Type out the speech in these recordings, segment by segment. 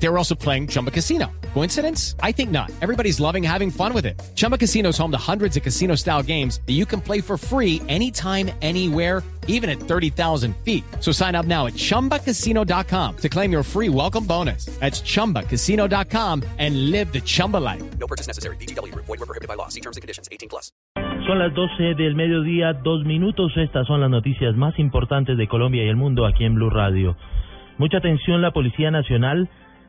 They were also playing Chumba Casino. Coincidence? I think not. Everybody's loving having fun with it. Chumba Casino is home to hundreds of casino style games that you can play for free anytime, anywhere, even at 30,000 feet. So sign up now at chumbacasino.com to claim your free welcome bonus. That's chumbacasino.com and live the Chumba life. No purchase necessary. BGW. Void were prohibited by law. See terms and conditions. 18 plus. Son las 12 del mediodía, dos minutos. Estas son las noticias más importantes de Colombia y el mundo aquí en Blue Radio. Mucha atención, la Policía Nacional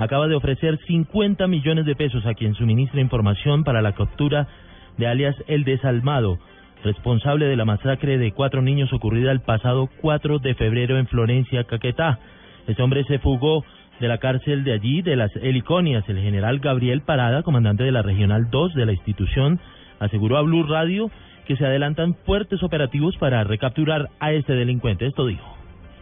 acaba de ofrecer 50 millones de pesos a quien suministra información para la captura de alias El Desalmado, responsable de la masacre de cuatro niños ocurrida el pasado 4 de febrero en Florencia, Caquetá. Este hombre se fugó de la cárcel de allí, de las Heliconias. El general Gabriel Parada, comandante de la Regional 2 de la institución, aseguró a Blue Radio que se adelantan fuertes operativos para recapturar a este delincuente. Esto dijo.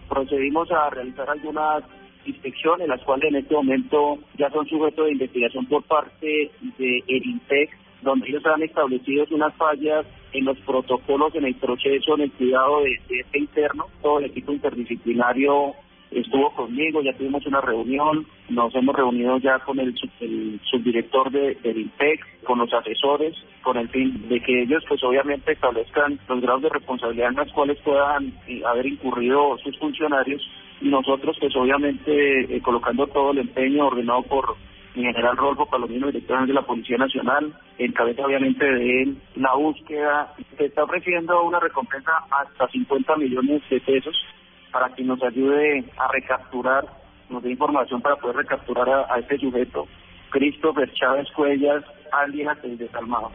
Procedimos a realizar algunas inspecciones, las cuales en este momento ya son sujetos de investigación por parte de el INPEC, donde ellos han establecido unas fallas en los protocolos, en el proceso, en el cuidado de, este interno. Todo el equipo interdisciplinario estuvo conmigo, ya tuvimos una reunión, nos hemos reunido ya con el, sub- el subdirector de, del INPEC, con los asesores, con el fin de que ellos pues obviamente establezcan los grados de responsabilidad en los cuales puedan eh, haber incurrido sus funcionarios nosotros pues obviamente eh, colocando todo el empeño ordenado por mi general Rolfo Palomino, director de la Policía Nacional, en cabeza obviamente de él, la búsqueda, se está ofreciendo una recompensa hasta 50 millones de pesos para que nos ayude a recapturar, nos dé información para poder recapturar a, a este sujeto, Christopher Chávez Cuellas, alias el desalmado.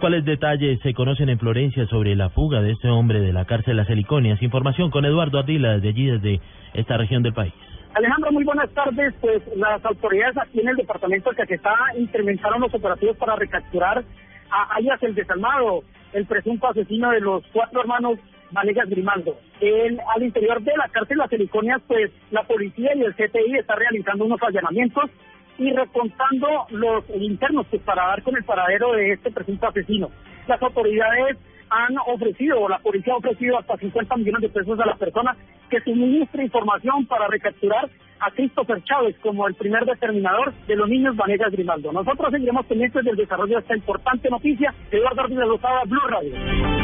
¿Cuáles detalles se conocen en Florencia sobre la fuga de este hombre de la cárcel Las Heliconias? Información con Eduardo Ardila desde allí, desde esta región del país. Alejandro, muy buenas tardes. Pues las autoridades aquí en el departamento de Caquetá incrementaron los operativos para recapturar a Ayas el Desalmado, el presunto asesino de los cuatro hermanos Vanegas Grimaldo. En, al interior de la cárcel Las Heliconias, pues la policía y el CTI están realizando unos allanamientos y recontando los internos pues, para dar con el paradero de este presunto asesino. Las autoridades han ofrecido, o la policía ha ofrecido hasta 50 millones de pesos a la persona que suministre información para recapturar a Christopher Chávez como el primer determinador de los niños Vanegas Grimaldo. Nosotros seguiremos pendientes del desarrollo de esta importante noticia. Eduardo Ardila Lozada, Blue Radio.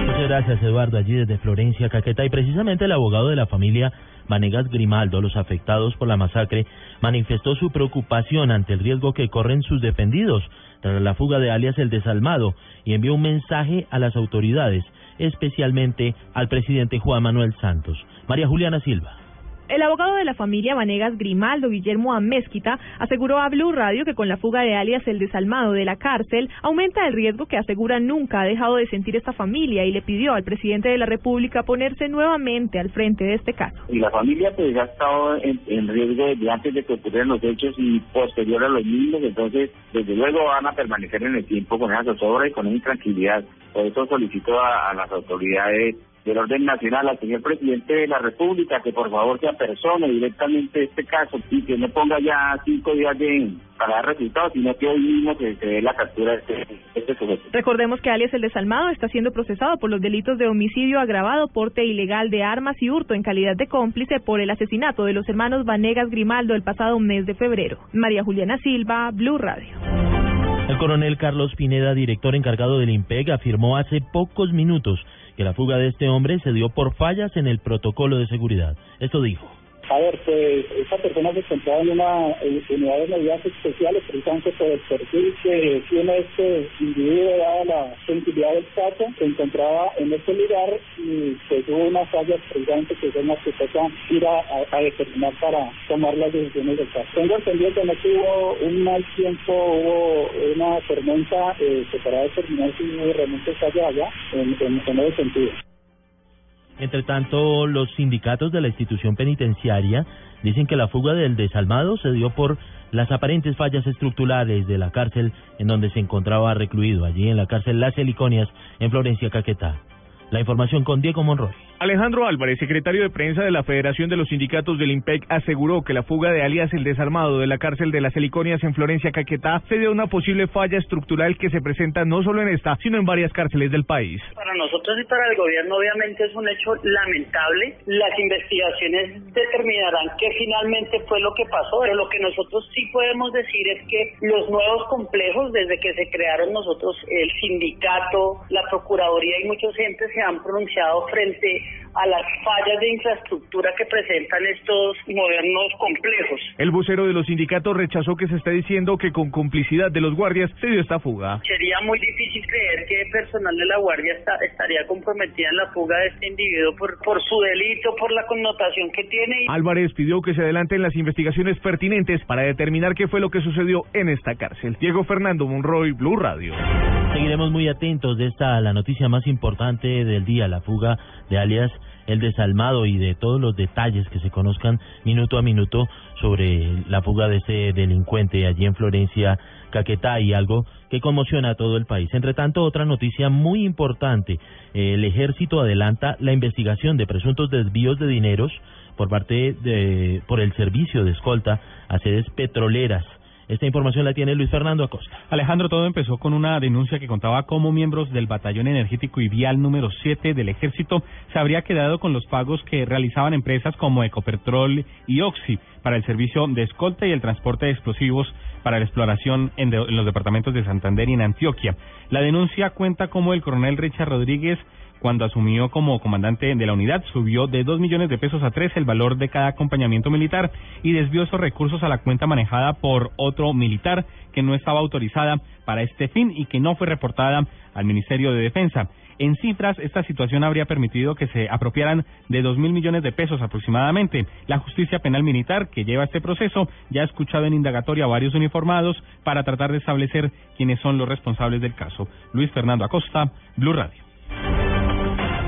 Muchas gracias, Eduardo, allí desde Florencia, Caquetá. Y precisamente el abogado de la familia Vanegas Grimaldo, los afectados por la masacre, manifestó su preocupación ante el riesgo que corren sus defendidos tras la fuga de alias El Desalmado y envió un mensaje a las autoridades, especialmente al presidente Juan Manuel Santos. María Juliana Silva. El abogado de la familia Vanegas Grimaldo, Guillermo Amezquita, aseguró a Blue Radio que con la fuga de alias el desalmado de la cárcel aumenta el riesgo que asegura nunca ha dejado de sentir esta familia y le pidió al presidente de la República ponerse nuevamente al frente de este caso. Y la familia pues ha estado en, riesgo desde antes de que ocurrieran los hechos y posterior a los mismos, entonces desde luego van a permanecer en el tiempo con esa zozobra y con esa intranquilidad. Por eso solicito a las autoridades del orden nacional, al señor presidente de la República, que por favor se apersone directamente este caso y que no ponga ya cinco días de, para dar resultados, sino que hoy mismo se, se dé la captura de este, de este sujeto. Recordemos que alias el desalmado está siendo procesado por los delitos de homicidio agravado, porte ilegal de armas y hurto en calidad de cómplice por el asesinato de los hermanos Vanegas Grimaldo el pasado mes de febrero. María Juliana Silva, Blue Radio. El coronel Carlos Pineda, director encargado del IMPEG, afirmó hace pocos minutos que la fuga de este hombre se dio por fallas en el protocolo de seguridad. Esto dijo. A ver, pues esta persona se encontraba en una unidad de medidas especiales precisamente por el perfil que tiene este individuo dada la sensibilidad del caso, se encontraba en este lugar y pues hubo unas fallas precisamente que son las que toca ir a, determinar para tomar las decisiones del caso. Tengo entendido que no hubo un mal tiempo, hubo una tormenta eh, que para determinar si realmente falla allá en, en, en ese sentido. Entre tanto, los sindicatos de la institución penitenciaria dicen que la fuga del desalmado se dio por las aparentes fallas estructurales de la cárcel en donde se encontraba recluido, allí en la cárcel Las Heliconias, en Florencia, Caquetá. La información con Diego Monroy. Alejandro Álvarez, secretario de prensa de la Federación de los Sindicatos del IMPEC, aseguró que la fuga de alias El Desarmado de la cárcel de las Heliconias en Florencia, Caquetá, se dio a una posible falla estructural que se presenta no solo en esta, sino en varias cárceles del país. Para nosotros y para el gobierno obviamente es un hecho lamentable. Las investigaciones determinarán qué finalmente fue lo que pasó, pero lo que nosotros sí podemos decir es que los nuevos complejos, desde que se crearon nosotros, el sindicato, la Procuraduría y muchos entes se han pronunciado frente a las fallas de infraestructura que presentan estos modernos complejos. El vocero de los sindicatos rechazó que se está diciendo que con complicidad de los guardias se dio esta fuga. Sería muy difícil creer que el personal de la guardia está, estaría comprometida en la fuga de este individuo por, por su delito, por la connotación que tiene. Álvarez pidió que se adelanten las investigaciones pertinentes para determinar qué fue lo que sucedió en esta cárcel. Diego Fernando Monroy, Blue Radio. Seguiremos muy atentos de esta la noticia más importante del día, la fuga de alias El Desalmado y de todos los detalles que se conozcan minuto a minuto sobre la fuga de ese delincuente allí en Florencia, Caquetá y algo que conmociona a todo el país. Entre tanto, otra noticia muy importante, el ejército adelanta la investigación de presuntos desvíos de dineros por parte de por el servicio de escolta a sedes petroleras esta información la tiene Luis Fernando Acosta. Alejandro, todo empezó con una denuncia que contaba cómo miembros del Batallón Energético y Vial número 7 del Ejército se habría quedado con los pagos que realizaban empresas como Ecopetrol y Oxy para el servicio de escolta y el transporte de explosivos para la exploración en, de, en los departamentos de Santander y en Antioquia. La denuncia cuenta cómo el coronel Richard Rodríguez cuando asumió como comandante de la unidad, subió de 2 millones de pesos a 3 el valor de cada acompañamiento militar y desvió esos recursos a la cuenta manejada por otro militar que no estaba autorizada para este fin y que no fue reportada al Ministerio de Defensa. En cifras, esta situación habría permitido que se apropiaran de dos mil millones de pesos aproximadamente. La justicia penal militar que lleva este proceso ya ha escuchado en indagatoria a varios uniformados para tratar de establecer quiénes son los responsables del caso. Luis Fernando Acosta, Blue Radio.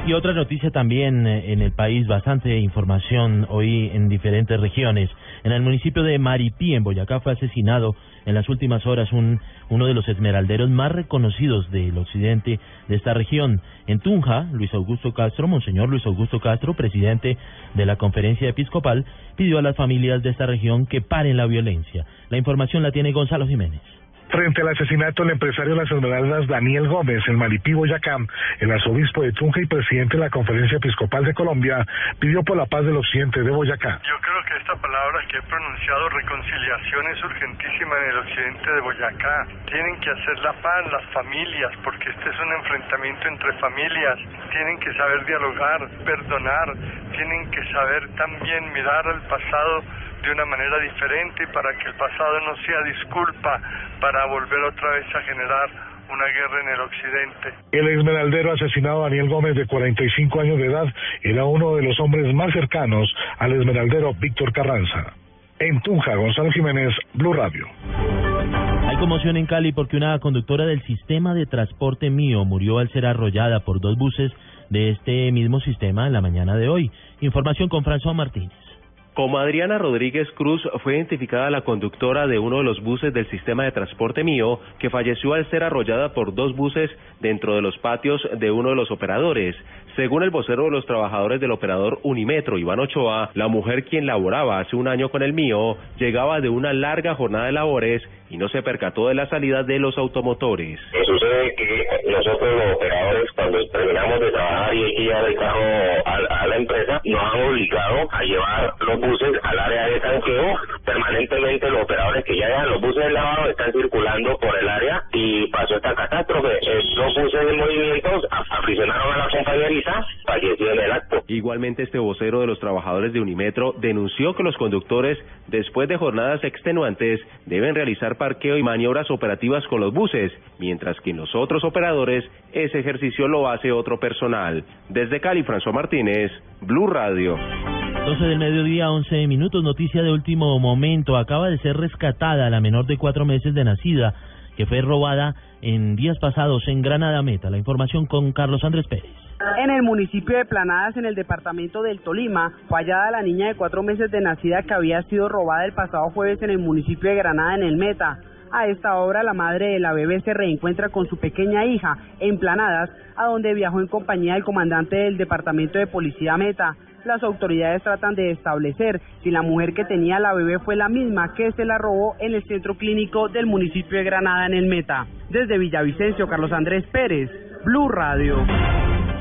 Y otra noticia también eh, en el país, bastante información hoy en diferentes regiones. En el municipio de Maripí, en Boyacá, fue asesinado en las últimas horas un, uno de los esmeralderos más reconocidos del occidente de esta región. En Tunja, Luis Augusto Castro, Monseñor Luis Augusto Castro, presidente de la conferencia episcopal, pidió a las familias de esta región que paren la violencia. La información la tiene Gonzalo Jiménez. Frente al asesinato del empresario de las Esmeraldas Daniel Gómez en Malipí, Boyacá, el arzobispo de Tunja y presidente de la Conferencia Episcopal de Colombia pidió por la paz del occidente de Boyacá. Yo creo que esta palabra que he pronunciado, reconciliación, es urgentísima en el occidente de Boyacá. Tienen que hacer la paz las familias, porque este es un enfrentamiento entre familias. Tienen que saber dialogar, perdonar, tienen que saber también mirar al pasado de una manera diferente para que el pasado no sea disculpa para volver otra vez a generar una guerra en el occidente. El esmeraldero asesinado Daniel Gómez, de 45 años de edad, era uno de los hombres más cercanos al esmeraldero Víctor Carranza. En Tunja, Gonzalo Jiménez, Blue Radio. Hay conmoción en Cali porque una conductora del sistema de transporte mío murió al ser arrollada por dos buses de este mismo sistema en la mañana de hoy. Información con François Martínez. Como Adriana Rodríguez Cruz fue identificada la conductora de uno de los buses del sistema de transporte mío que falleció al ser arrollada por dos buses dentro de los patios de uno de los operadores. Según el vocero de los trabajadores del operador Unimetro, Iván Ochoa, la mujer quien laboraba hace un año con el mío llegaba de una larga jornada de labores y no se percató de la salida de los automotores. Sucede que nosotros los operadores cuando terminamos de trabajar y carro empresa, nos han obligado a llevar los buses al área de tanqueo. Permanentemente los operadores que ya dejan los buses de lavado están circulando por el área y pasó esta catástrofe. Eh, los buses en movimiento aficionaron a la compañeriza, falleció en el acto. Igualmente este vocero de los trabajadores de Unimetro denunció que los conductores, después de jornadas extenuantes, deben realizar parqueo y maniobras operativas con los buses, mientras que en los otros operadores ese ejercicio lo hace otro personal. Desde Cali, François Martínez, Blue Radio. 12 del mediodía, 11 minutos, noticia de último momento. Acaba de ser rescatada la menor de cuatro meses de nacida, que fue robada en días pasados en Granada Meta. La información con Carlos Andrés Pérez. En el municipio de Planadas, en el departamento del Tolima, fue hallada la niña de cuatro meses de nacida que había sido robada el pasado jueves en el municipio de Granada, en el Meta. A esta hora, la madre de la bebé se reencuentra con su pequeña hija en Planadas, a donde viajó en compañía del comandante del Departamento de Policía Meta. Las autoridades tratan de establecer si la mujer que tenía la bebé fue la misma que se la robó en el centro clínico del municipio de Granada en el Meta. Desde Villavicencio, Carlos Andrés Pérez, Blue Radio.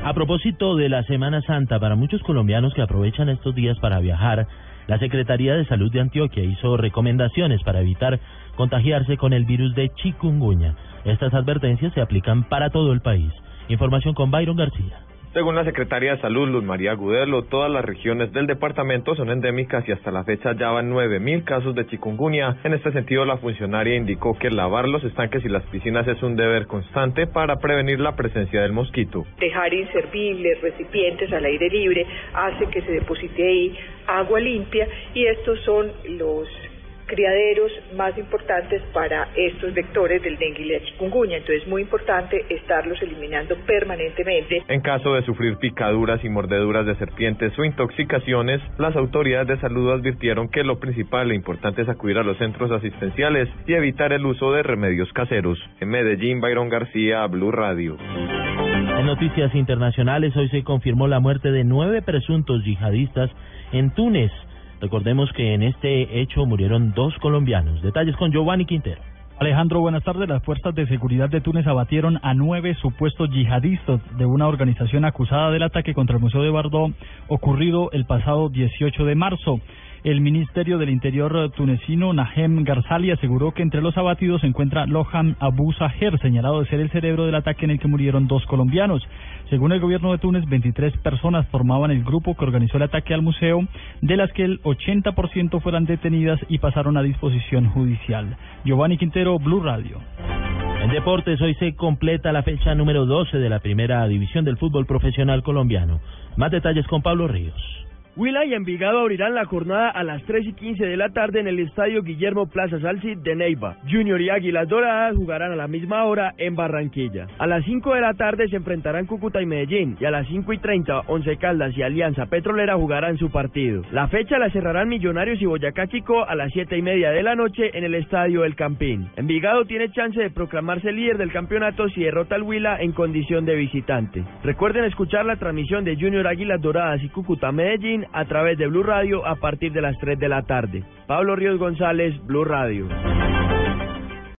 A propósito de la Semana Santa, para muchos colombianos que aprovechan estos días para viajar, la Secretaría de Salud de Antioquia hizo recomendaciones para evitar contagiarse con el virus de chikungunya. Estas advertencias se aplican para todo el país. Información con Byron García. Según la secretaria de Salud, Luz María Gudelo, todas las regiones del departamento son endémicas y hasta la fecha ya van 9.000 casos de chikungunya. En este sentido, la funcionaria indicó que lavar los estanques y las piscinas es un deber constante para prevenir la presencia del mosquito. Dejar inservibles recipientes al aire libre hace que se deposite ahí agua limpia y estos son los criaderos más importantes para estos vectores del dengue y la chikungunya. Entonces es muy importante estarlos eliminando permanentemente. En caso de sufrir picaduras y mordeduras de serpientes o intoxicaciones, las autoridades de salud advirtieron que lo principal e importante es acudir a los centros asistenciales y evitar el uso de remedios caseros. En Medellín, Byron García, Blue Radio. En noticias internacionales, hoy se confirmó la muerte de nueve presuntos yihadistas en Túnez. Recordemos que en este hecho murieron dos colombianos. Detalles con Giovanni Quintero. Alejandro, buenas tardes. Las fuerzas de seguridad de Túnez abatieron a nueve supuestos yihadistas de una organización acusada del ataque contra el Museo de Bardo ocurrido el pasado 18 de marzo. El Ministerio del Interior tunecino, Nahem Garzali, aseguró que entre los abatidos se encuentra Loham Abu Saher, señalado de ser el cerebro del ataque en el que murieron dos colombianos. Según el gobierno de Túnez, 23 personas formaban el grupo que organizó el ataque al museo, de las que el 80% fueran detenidas y pasaron a disposición judicial. Giovanni Quintero, Blue Radio. En deportes, hoy se completa la fecha número 12 de la primera división del fútbol profesional colombiano. Más detalles con Pablo Ríos. Huila y Envigado abrirán la jornada a las 3 y 15 de la tarde en el estadio Guillermo Plaza Salsi de Neiva. Junior y Águilas Doradas jugarán a la misma hora en Barranquilla. A las 5 de la tarde se enfrentarán Cúcuta y Medellín y a las 5 y 30 Once Caldas y Alianza Petrolera jugarán su partido. La fecha la cerrarán Millonarios y Boyacá Chico a las 7 y media de la noche en el estadio El Campín. Envigado tiene chance de proclamarse líder del campeonato si derrota al Huila en condición de visitante. Recuerden escuchar la transmisión de Junior Águilas Doradas y Cúcuta Medellín a través de Blue Radio a partir de las 3 de la tarde. Pablo Ríos González, Blue Radio.